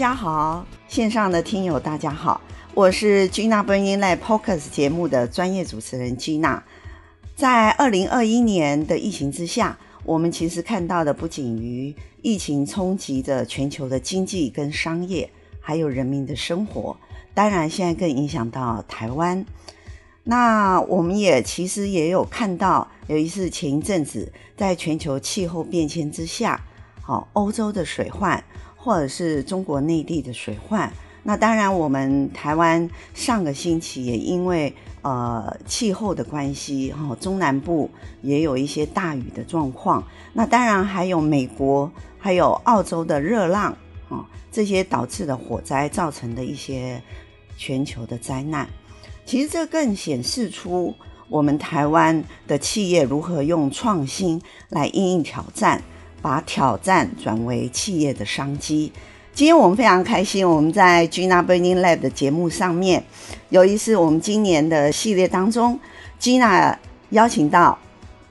大家好，线上的听友大家好，我是 Gina Bringing Life Podcast 节目的专业主持人 Gina。在二零二一年的疫情之下，我们其实看到的不仅于疫情冲击着全球的经济跟商业，还有人民的生活。当然，现在更影响到台湾。那我们也其实也有看到，有一次前一阵子，在全球气候变迁之下，好，欧洲的水患，或者是中国内地的水患。那当然，我们台湾上个星期也因为呃气候的关系，哈，中南部也有一些大雨的状况。那当然还有美国，还有澳洲的热浪，啊，这些导致的火灾造成的一些全球的灾难。其实这更显示出我们台湾的企业如何用创新来应应挑战，把挑战转为企业的商机。今天我们非常开心，我们在 Gina Burning Lab 的节目上面，由于是我们今年的系列当中，Gina 邀请到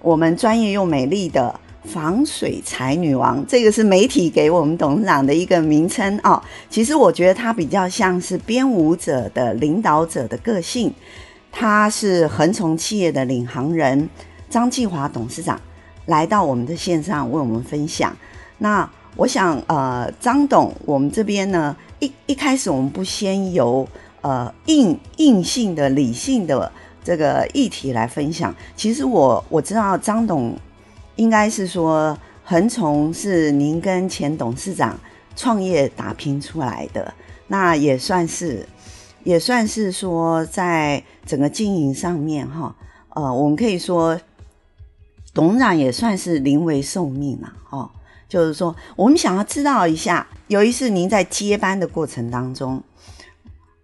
我们专业又美丽的。防水才女王，这个是媒体给我们董事长的一个名称哦。其实我觉得她比较像是编舞者的领导者的个性。她是恒从企业的领航人张继华董事长来到我们的线上为我们分享。那我想，呃，张董，我们这边呢，一一开始我们不先由呃硬硬性的理性的这个议题来分享。其实我我知道张董。应该是说，恒从是您跟前董事长创业打拼出来的，那也算是，也算是说，在整个经营上面哈，呃，我们可以说，董事长也算是临危受命了哦。就是说，我们想要知道一下，有一次您在接班的过程当中，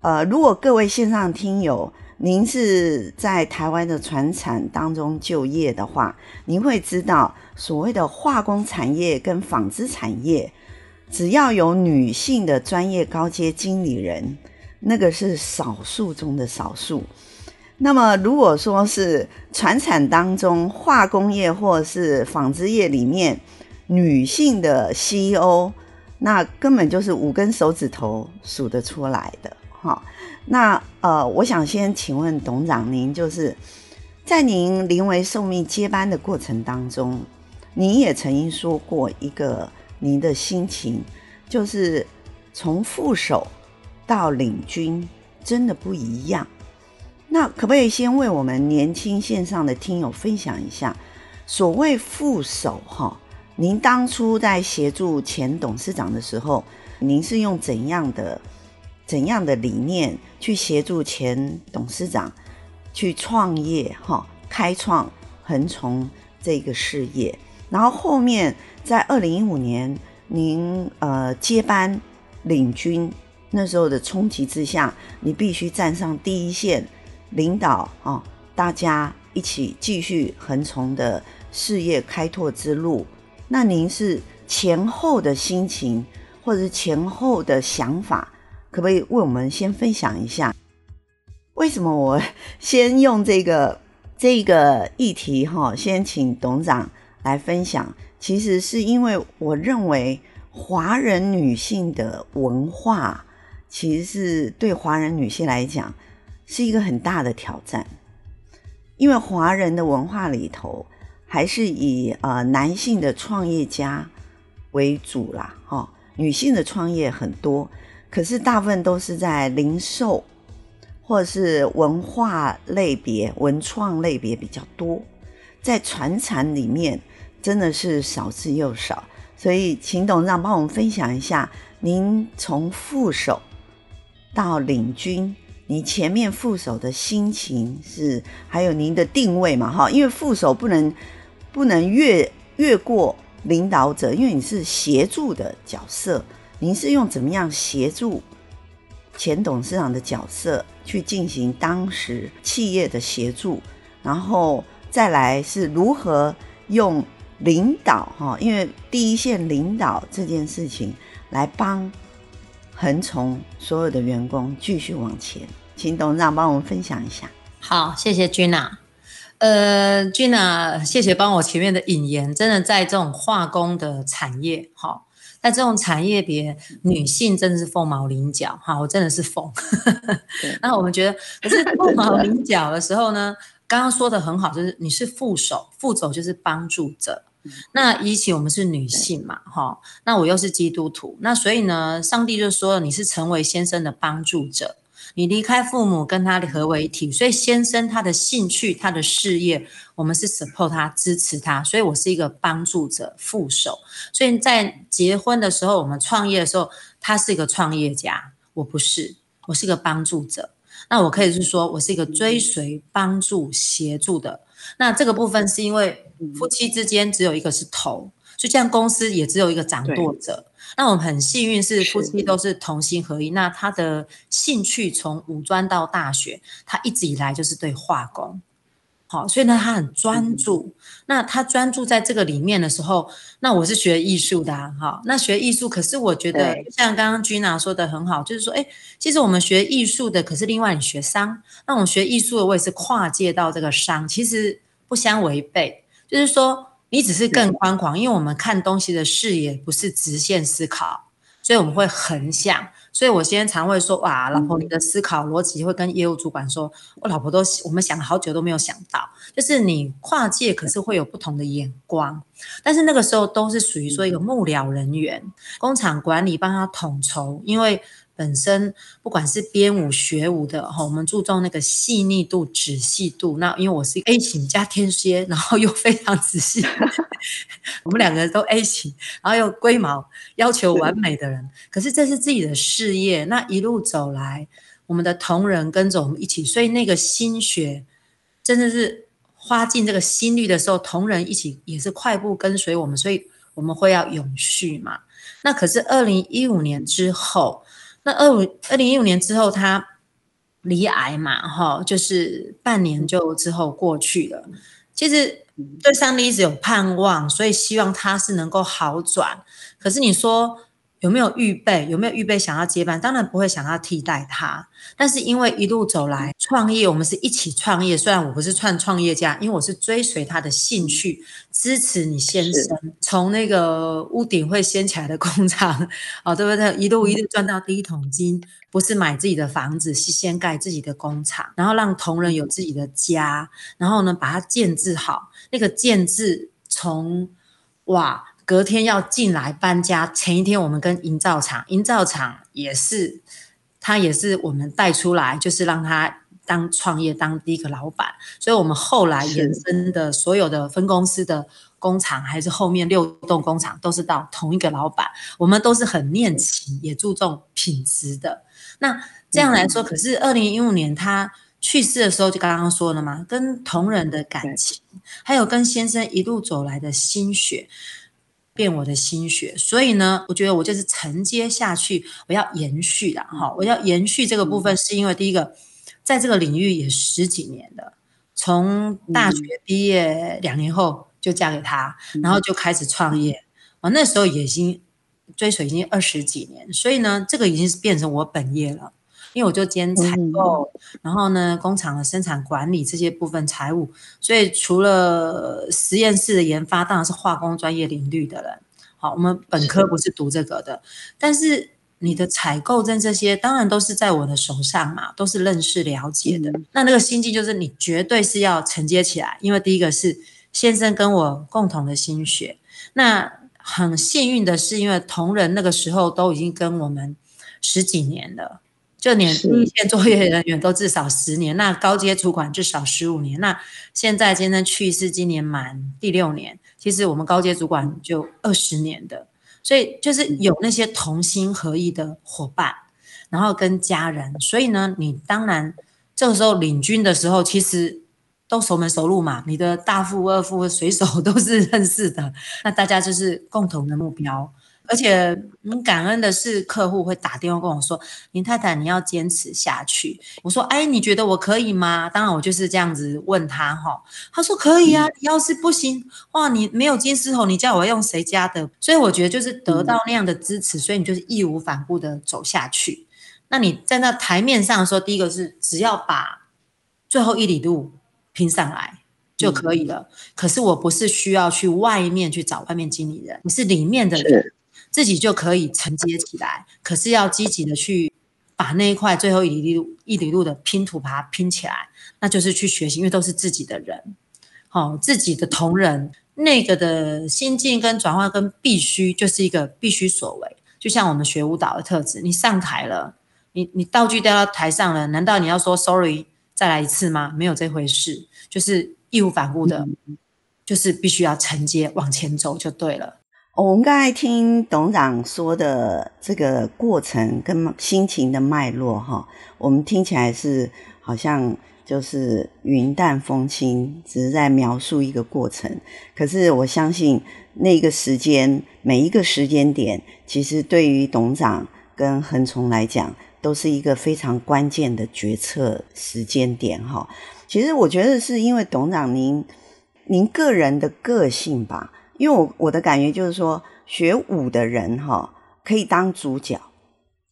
呃，如果各位线上听友。您是在台湾的船产当中就业的话，您会知道所谓的化工产业跟纺织产业，只要有女性的专业高阶经理人，那个是少数中的少数。那么如果说是传产当中化工业或是纺织业里面女性的 CEO，那根本就是五根手指头数得出来的，哈。那呃，我想先请问董事长，您就是在您临危受命接班的过程当中，您也曾经说过一个您的心情，就是从副手到领军真的不一样。那可不可以先为我们年轻线上的听友分享一下，所谓副手哈，您当初在协助前董事长的时候，您是用怎样的？怎样的理念去协助前董事长去创业哈，开创恒崇这个事业，然后后面在二零一五年您呃接班领军那时候的冲击之下，你必须站上第一线领导啊，大家一起继续恒崇的事业开拓之路。那您是前后的心情，或者是前后的想法？可不可以为我们先分享一下，为什么我先用这个这个议题哈？先请董事长来分享。其实是因为我认为华人女性的文化，其实是对华人女性来讲是一个很大的挑战。因为华人的文化里头还是以呃男性的创业家为主啦，哈，女性的创业很多。可是大部分都是在零售，或者是文化类别、文创类别比较多，在传产里面真的是少之又少。所以，请董事长帮我们分享一下，您从副手到领军，你前面副手的心情是，还有您的定位嘛？哈，因为副手不能不能越越过领导者，因为你是协助的角色。您是用怎么样协助前董事长的角色去进行当时企业的协助，然后再来是如何用领导哈，因为第一线领导这件事情来帮恒从所有的员工继续往前，请董事长帮我们分享一下。好，谢谢 Gina。呃，Gina，谢谢帮我前面的引言，真的在这种化工的产业哈。在这种产业别女性真的是凤毛麟角哈，我真的是凤。那我们觉得，可是凤毛麟角的时候呢，刚刚说的很好，就是你是副手，副手就是帮助者。那以前我们是女性嘛，哈，那我又是基督徒，那所以呢，上帝就说你是成为先生的帮助者。你离开父母，跟他合为一体，所以先生他的兴趣、他的事业，我们是 support 他、支持他，所以我是一个帮助者、副手。所以在结婚的时候，我们创业的时候，他是一个创业家，我不是，我是一个帮助者。那我可以是说，我是一个追随、帮助、协助的。那这个部分是因为夫妻之间只有一个是头，就像公司也只有一个掌舵者。那我们很幸运是夫妻都是同心合一。那他的兴趣从五专到大学，他一直以来就是对化工，好，所以呢他很专注。那他专注在这个里面的时候，那我是学艺术的啊，哈，那学艺术，可是我觉得像刚刚 Gina 说的很好，就是说，哎，其实我们学艺术的，可是另外你学商，那我们学艺术的，我也是跨界到这个商，其实不相违背，就是说。你只是更宽广，因为我们看东西的视野不是直线思考，所以我们会横向。所以我现在常会说，哇，老婆，你的思考逻辑会跟业务主管说，我老婆都我们想了好久都没有想到，就是你跨界可是会有不同的眼光，但是那个时候都是属于说一个幕僚人员，工厂管理帮他统筹，因为。本身不管是编舞学舞的哈，我们注重那个细腻度、仔细度。那因为我是 A 型加天蝎，然后又非常仔细，我们两个人都 A 型，然后又龟毛，要求完美的人。可是这是自己的事业，那一路走来，我们的同仁跟着我们一起，所以那个心血真的是花尽这个心力的时候，同仁一起也是快步跟随我们，所以我们会要永续嘛。那可是二零一五年之后。那二五二零一五年之后，他罹癌嘛，哈，就是半年就之后过去了。其实对上帝一直有盼望，所以希望他是能够好转。可是你说有没有预备？有没有预备想要接班？当然不会想要替代他。但是因为一路走来创业，我们是一起创业。虽然我不是创创业家，因为我是追随他的兴趣，支持你先生从那个屋顶会掀起来的工厂，哦，对不对？一路一路赚到第一桶金，不是买自己的房子，是先盖自己的工厂，然后让同仁有自己的家，然后呢把它建置好。那个建置从哇，隔天要进来搬家，前一天我们跟营造厂，营造厂也是。他也是我们带出来，就是让他当创业当第一个老板，所以我们后来衍生的所有的分公司的工厂，还是后面六栋工厂，都是到同一个老板。我们都是很念情，也注重品质的。那这样来说，可是二零一五年他去世的时候，就刚刚说了嘛，跟同仁的感情，还有跟先生一路走来的心血。变我的心血，所以呢，我觉得我就是承接下去，我要延续的哈，我要延续这个部分，是因为第一个，在这个领域也十几年了，从大学毕业两年后就嫁给他，然后就开始创业，我那时候也已经追随已经二十几年，所以呢，这个已经是变成我本业了。因为我就兼采购，然后呢，工厂的生产管理这些部分财务，所以除了实验室的研发，当然是化工专业领域的人。好，我们本科不是读这个的，但是你的采购证这些，当然都是在我的手上嘛，都是认识了解的。那那个心境就是你绝对是要承接起来，因为第一个是先生跟我共同的心血。那很幸运的是，因为同仁那个时候都已经跟我们十几年了。就连一线作业人员都至少十年，那高阶主管至少十五年。那现在先生去世，今年满第六年。其实我们高阶主管就二十年的，所以就是有那些同心合意的伙伴，然后跟家人。所以呢，你当然这个时候领军的时候，其实都熟门熟路嘛。你的大副、二副、水手 都是认识的，那大家就是共同的目标。而且很感恩的是，客户会打电话跟我说：“林太太，你要坚持下去。”我说：“哎，你觉得我可以吗？”当然，我就是这样子问他哈。他说：“可以啊，你要是不行，哇，你没有金丝猴，你叫我用谁家的？”所以我觉得就是得到那样的支持，所以你就是义无反顾的走下去。那你在那台面上的时候，第一个是只要把最后一里路拼上来就可以了。可是我不是需要去外面去找外面经理人，你是里面的人。自己就可以承接起来。可是要积极的去把那一块最后一里路一里路的拼图把它拼起来，那就是去学习，因为都是自己的人，哦，自己的同仁，那个的心境跟转化跟必须就是一个必须所为。就像我们学舞蹈的特质，你上台了，你你道具掉到台上了，难道你要说 sorry 再来一次吗？没有这回事，就是义无反顾的。嗯就是必须要承接往前走就对了。我们刚才听董事长说的这个过程跟心情的脉络，哈，我们听起来是好像就是云淡风轻，只是在描述一个过程。可是我相信那个时间，每一个时间点，其实对于董事长跟恒从来讲，都是一个非常关键的决策时间点，哈。其实我觉得是因为董事长您。您个人的个性吧，因为我我的感觉就是说，学舞的人哈可以当主角，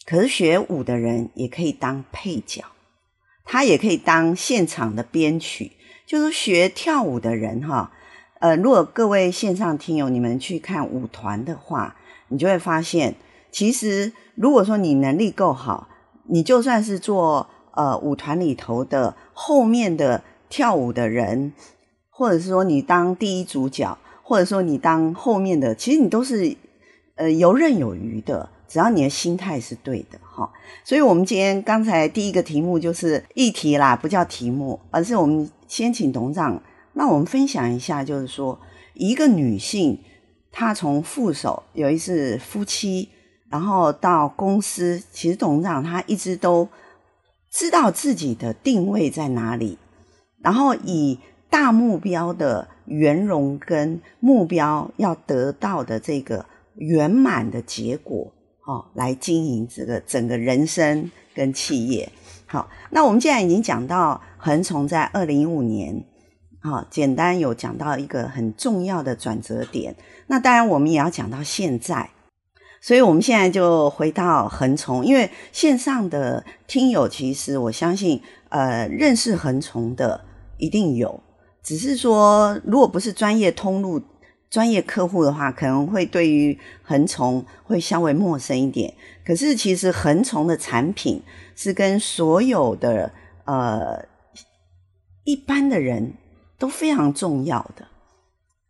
可是学舞的人也可以当配角，他也可以当现场的编曲。就是学跳舞的人哈，呃，如果各位线上听友你们去看舞团的话，你就会发现，其实如果说你能力够好，你就算是做呃舞团里头的后面的跳舞的人。或者是说你当第一主角，或者说你当后面的，其实你都是呃游刃有余的，只要你的心态是对的哈。所以，我们今天刚才第一个题目就是议题啦，不叫题目，而是我们先请董事长，那我们分享一下，就是说一个女性，她从副手有一次夫妻，然后到公司，其实董事长她一直都知道自己的定位在哪里，然后以。大目标的圆融跟目标要得到的这个圆满的结果，哦，来经营这个整个人生跟企业。好，那我们既然已经讲到恒从在二零一五年，好，简单有讲到一个很重要的转折点。那当然我们也要讲到现在，所以我们现在就回到恒从，因为线上的听友其实我相信，呃，认识恒从的一定有。只是说，如果不是专业通路、专业客户的话，可能会对于恒虫会稍微陌生一点。可是，其实恒虫的产品是跟所有的呃一般的人都非常重要的。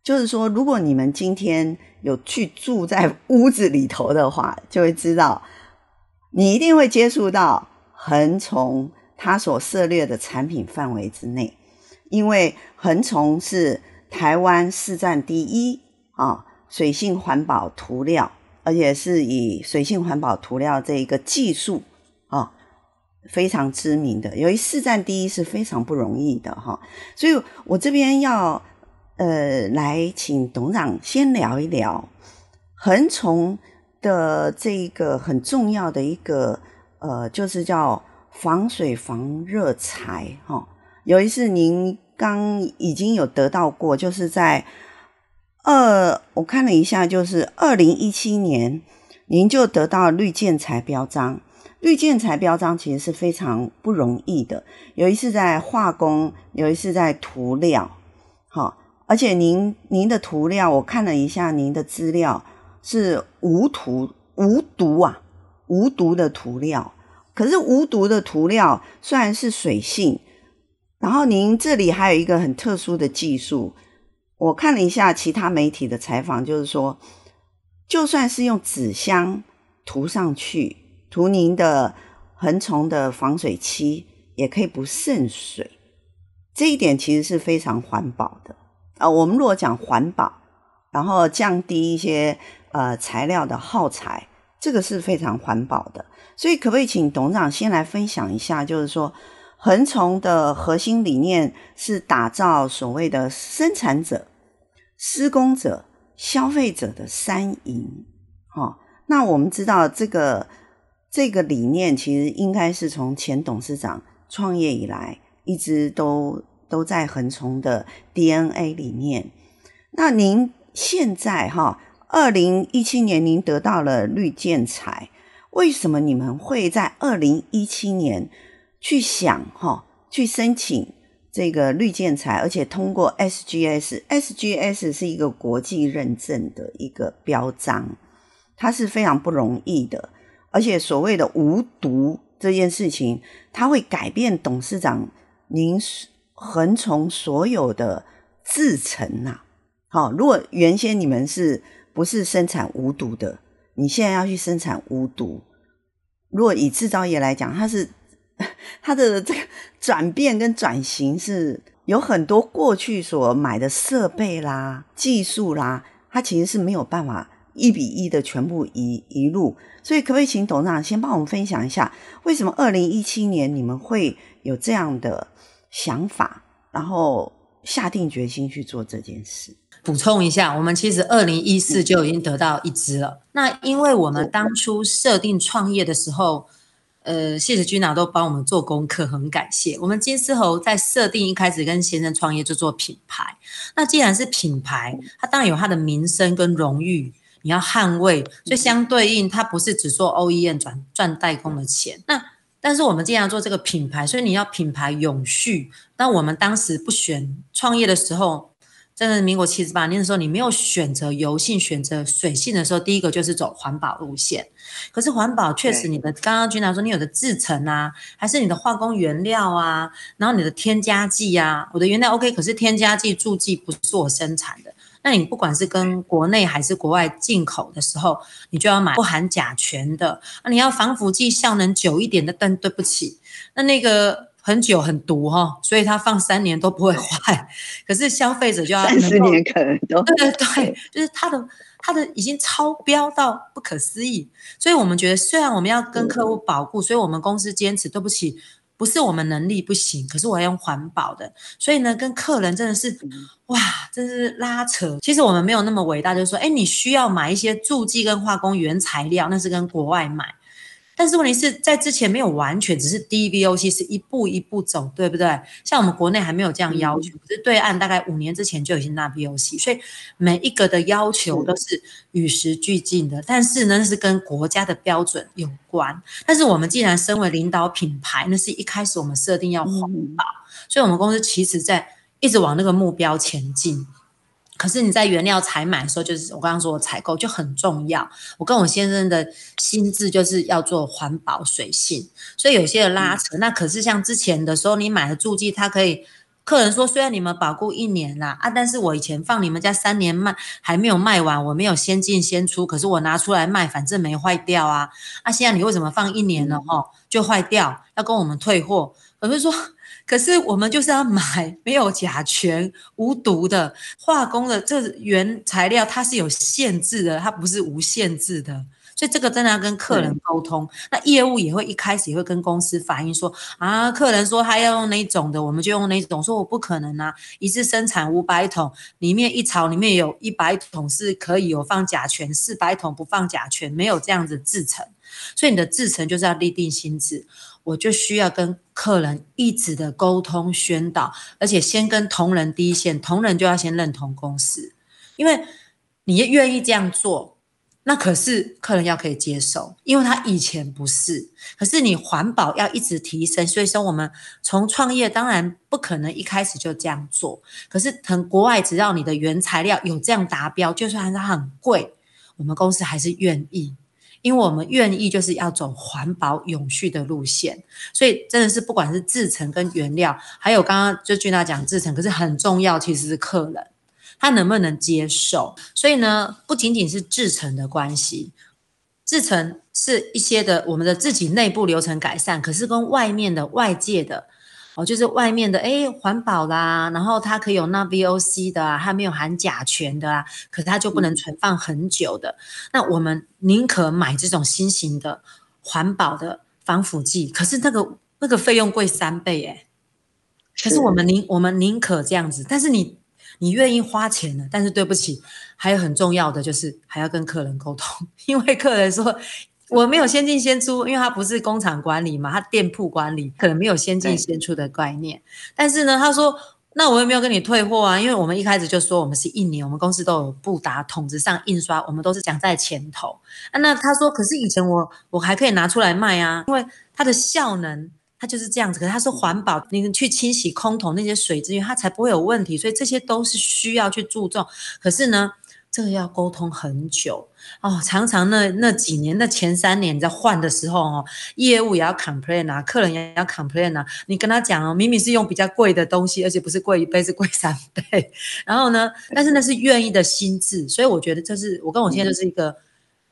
就是说，如果你们今天有去住在屋子里头的话，就会知道，你一定会接触到恒虫它所涉猎的产品范围之内。因为恒虫是台湾市占第一啊，水性环保涂料，而且是以水性环保涂料这一个技术啊非常知名的。由于市占第一是非常不容易的哈，所以我这边要呃来请董事长先聊一聊恒虫的这一个很重要的一个呃，就是叫防水防热材哈。有一次您。刚已经有得到过，就是在二，我看了一下，就是二零一七年，您就得到绿建材标章。绿建材标章其实是非常不容易的，有一次在化工，有一次在涂料，好，而且您您的涂料，我看了一下您的资料，是无涂无毒啊，无毒的涂料。可是无毒的涂料虽然是水性。然后您这里还有一个很特殊的技术，我看了一下其他媒体的采访，就是说，就算是用纸箱涂上去，涂您的恒虫的防水漆，也可以不渗水。这一点其实是非常环保的啊、呃。我们如果讲环保，然后降低一些呃材料的耗材，这个是非常环保的。所以可不可以请董事长先来分享一下，就是说，恒崇的核心理念是打造所谓的生产者、施工者、消费者的三赢。那我们知道这个这个理念其实应该是从前董事长创业以来一直都都在恒崇的 DNA 里面。那您现在哈，二零一七年您得到了绿建材，为什么你们会在二零一七年？去想哈，去申请这个绿建材，而且通过 SGS，SGS 是一个国际认证的一个标章。它是非常不容易的。而且所谓的无毒这件事情，它会改变董事长您横从所有的制程呐。好，如果原先你们是不是生产无毒的，你现在要去生产无毒。如果以制造业来讲，它是 它的这个转变跟转型是有很多过去所买的设备啦、技术啦，它其实是没有办法一比一的全部移移入。所以，可不可以请董事长先帮我们分享一下，为什么二零一七年你们会有这样的想法，然后下定决心去做这件事？补充一下，我们其实二零一四就已经得到一支了。嗯、那因为我们当初设定创业的时候，呃，谢谢 Gina 都帮我们做功课，很感谢。我们金丝猴在设定一开始跟先生创业就做品牌。那既然是品牌，它当然有它的名声跟荣誉，你要捍卫。所以相对应，它不是只做 OEM 赚赚代工的钱。那但是我们既然做这个品牌，所以你要品牌永续。那我们当时不选创业的时候。真的，民国七十八年的时候，你没有选择油性，选择水性的时候，第一个就是走环保路线。可是环保确实，你的刚刚 Gina 说，你有的制成啊，还是你的化工原料啊，然后你的添加剂啊，我的原料 OK，可是添加剂、助剂不是我生产的。那你不管是跟国内还是国外进口的时候，你就要买不含甲醛的。那你要防腐剂效能久一点的，但对不起，那那个。很久很毒哈、哦，所以它放三年都不会坏。可是消费者就要三十年可能都对对对，就是它的它的已经超标到不可思议。所以我们觉得，虽然我们要跟客户保护，所以我们公司坚持，对不起，不是我们能力不行，可是我要用环保的。所以呢，跟客人真的是哇，真是拉扯。其实我们没有那么伟大，就是说，哎，你需要买一些助剂跟化工原材料，那是跟国外买。但是问题是在之前没有完全，只是 DVOC 是一步一步走，对不对？像我们国内还没有这样要求，可是对岸大概五年之前就已经纳 VOC，所以每一个的要求都是与时俱进的。但是呢，是跟国家的标准有关。但是我们既然身为领导品牌，那是一开始我们设定要环保，所以我们公司其实在一直往那个目标前进。可是你在原料采买的时候，就是我刚刚说的采购就很重要。我跟我先生的心智就是要做环保水性，所以有些的拉扯。那可是像之前的时候，你买的助剂，它可以客人说，虽然你们保固一年啦，啊，但是我以前放你们家三年卖还没有卖完，我没有先进先出，可是我拿出来卖，反正没坏掉啊。啊，现在你为什么放一年了哦就坏掉，要跟我们退货？我就说。可是我们就是要买 没有甲醛、无毒的化工的这原材料，它是有限制的，它不是无限制的。所以这个真的要跟客人沟通。那业务也会一开始也会跟公司反映说啊，客人说他要用哪种的，我们就用哪种。说我不可能啊，一次生产五百桶，里面一槽里面有一百桶是可以有放甲醛，四百桶不放甲醛，没有这样子制成。所以你的制成就是要立定心智。我就需要跟客人一直的沟通宣导，而且先跟同仁第一线，同仁就要先认同公司，因为你愿意这样做，那可是客人要可以接受，因为他以前不是，可是你环保要一直提升，所以说我们从创业当然不可能一开始就这样做，可是从国外只要你的原材料有这样达标，就算它很贵，我们公司还是愿意。因为我们愿意就是要走环保永续的路线，所以真的是不管是制成跟原料，还有刚刚就俊娜讲制成，可是很重要，其实是客人他能不能接受。所以呢，不仅仅是制成的关系，制成是一些的我们的自己内部流程改善，可是跟外面的外界的。哦，就是外面的哎，环保啦，然后它可以有那 VOC 的啊，它没有含甲醛的啊，可是它就不能存放很久的。那我们宁可买这种新型的环保的防腐剂，可是那个那个费用贵三倍哎。可是我们宁我们宁可这样子，但是你你愿意花钱了，但是对不起，还有很重要的就是还要跟客人沟通，因为客人说。我没有先进先出，因为他不是工厂管理嘛，他店铺管理可能没有先进先出的概念。但是呢，他说，那我也没有跟你退货啊，因为我们一开始就说我们是一年，我们公司都有布达桶子上印刷，我们都是讲在前头。啊，那他说，可是以前我我还可以拿出来卖啊，因为它的效能它就是这样子。可是他说环保，你去清洗空桶那些水资源，它才不会有问题，所以这些都是需要去注重。可是呢，这个要沟通很久哦，常常那那几年，那前三年在换的时候哦，业务也要 complain 啊，客人也要 complain 啊，你跟他讲哦，明明是用比较贵的东西，而且不是贵一倍，是贵三倍，然后呢，但是那是愿意的心智，所以我觉得这是我跟我现在就是一个。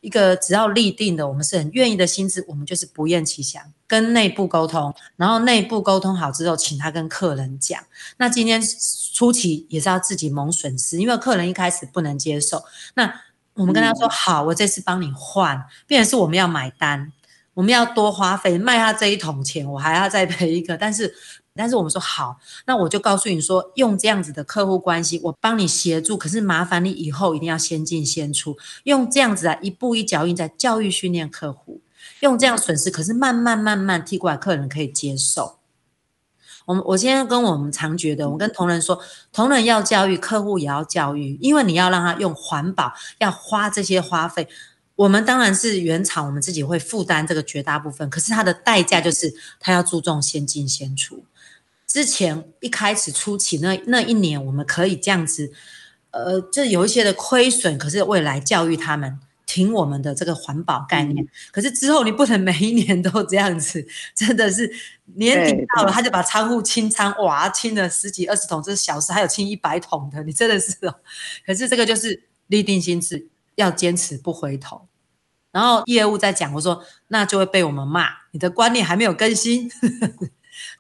一个只要立定的，我们是很愿意的心思，我们就是不厌其详跟内部沟通，然后内部沟通好之后，请他跟客人讲。那今天初期也是要自己蒙损失，因为客人一开始不能接受。那我们跟他说、嗯、好，我这次帮你换，变成是我们要买单，我们要多花费卖他这一桶钱，我还要再赔一个，但是。但是我们说好，那我就告诉你说，用这样子的客户关系，我帮你协助。可是麻烦你以后一定要先进先出，用这样子啊，一步一脚印在教育训练客户，用这样损失，可是慢慢慢慢替过来，客人可以接受。我们我今天跟我们常觉得，我跟同仁说，同仁要教育，客户也要教育，因为你要让他用环保，要花这些花费。我们当然是原厂，我们自己会负担这个绝大部分，可是它的代价就是他要注重先进先出。之前一开始初期那那一年，我们可以这样子，呃，这有一些的亏损，可是未来教育他们挺我们的这个环保概念。嗯、可是之后你不能每一年都这样子，真的是年底到了，他就把仓库清仓，哇，清了十几二十桶，这是小事，还有清一百桶的，你真的是哦。可是这个就是立定心志，要坚持不回头。然后业务在讲，我说那就会被我们骂，你的观念还没有更新。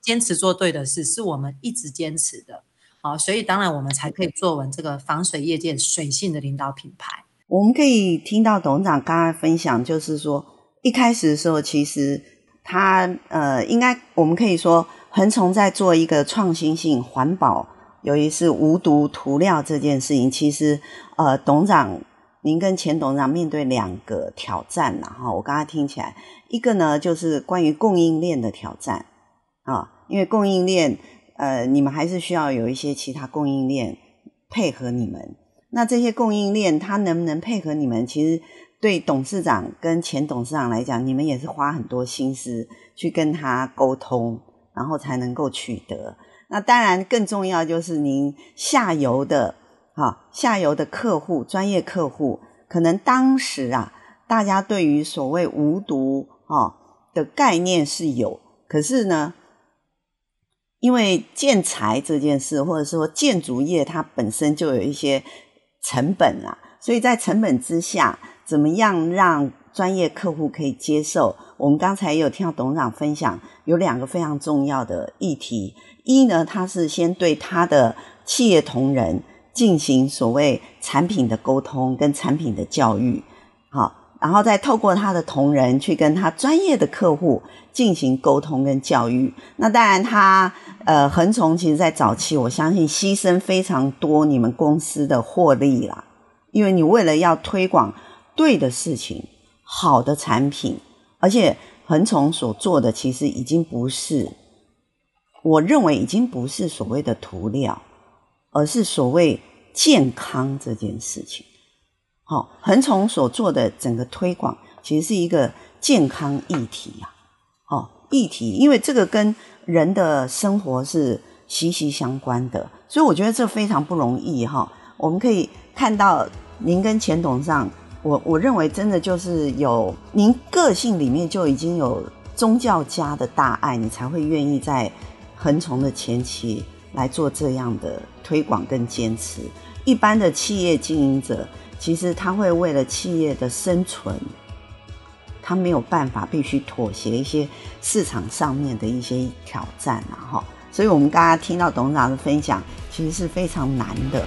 坚持做对的事，是我们一直坚持的，好，所以当然我们才可以做稳这个防水业界水性的领导品牌。我们可以听到董事长刚才分享，就是说一开始的时候，其实他呃，应该我们可以说恒崇在做一个创新性环保，尤其是无毒涂料这件事情，其实呃，董事长您跟前董事长面对两个挑战，然后我刚才听起来，一个呢就是关于供应链的挑战。啊，因为供应链，呃，你们还是需要有一些其他供应链配合你们。那这些供应链，它能不能配合你们？其实对董事长跟前董事长来讲，你们也是花很多心思去跟他沟通，然后才能够取得。那当然，更重要就是您下游的，哈，下游的客户，专业客户，可能当时啊，大家对于所谓无毒啊的概念是有，可是呢。因为建材这件事，或者说建筑业，它本身就有一些成本啊，所以在成本之下，怎么样让专业客户可以接受？我们刚才有听到董事长分享，有两个非常重要的议题。一呢，他是先对他的企业同仁进行所谓产品的沟通跟产品的教育，好。然后再透过他的同仁去跟他专业的客户进行沟通跟教育。那当然他，呃恒崇其实在早期，我相信牺牲非常多你们公司的获利啦，因为你为了要推广对的事情、好的产品，而且恒崇所做的其实已经不是，我认为已经不是所谓的涂料，而是所谓健康这件事情。好，恒崇所做的整个推广，其实是一个健康议题呀。哦，议题，因为这个跟人的生活是息息相关的，所以我觉得这非常不容易哈。我们可以看到，您跟钱董事长，我我认为真的就是有您个性里面就已经有宗教家的大爱，你才会愿意在恒崇的前期来做这样的推广跟坚持。一般的企业经营者。其实他会为了企业的生存，他没有办法必须妥协一些市场上面的一些挑战啊，哈，所以我们刚刚听到董事长的分享，其实是非常难的。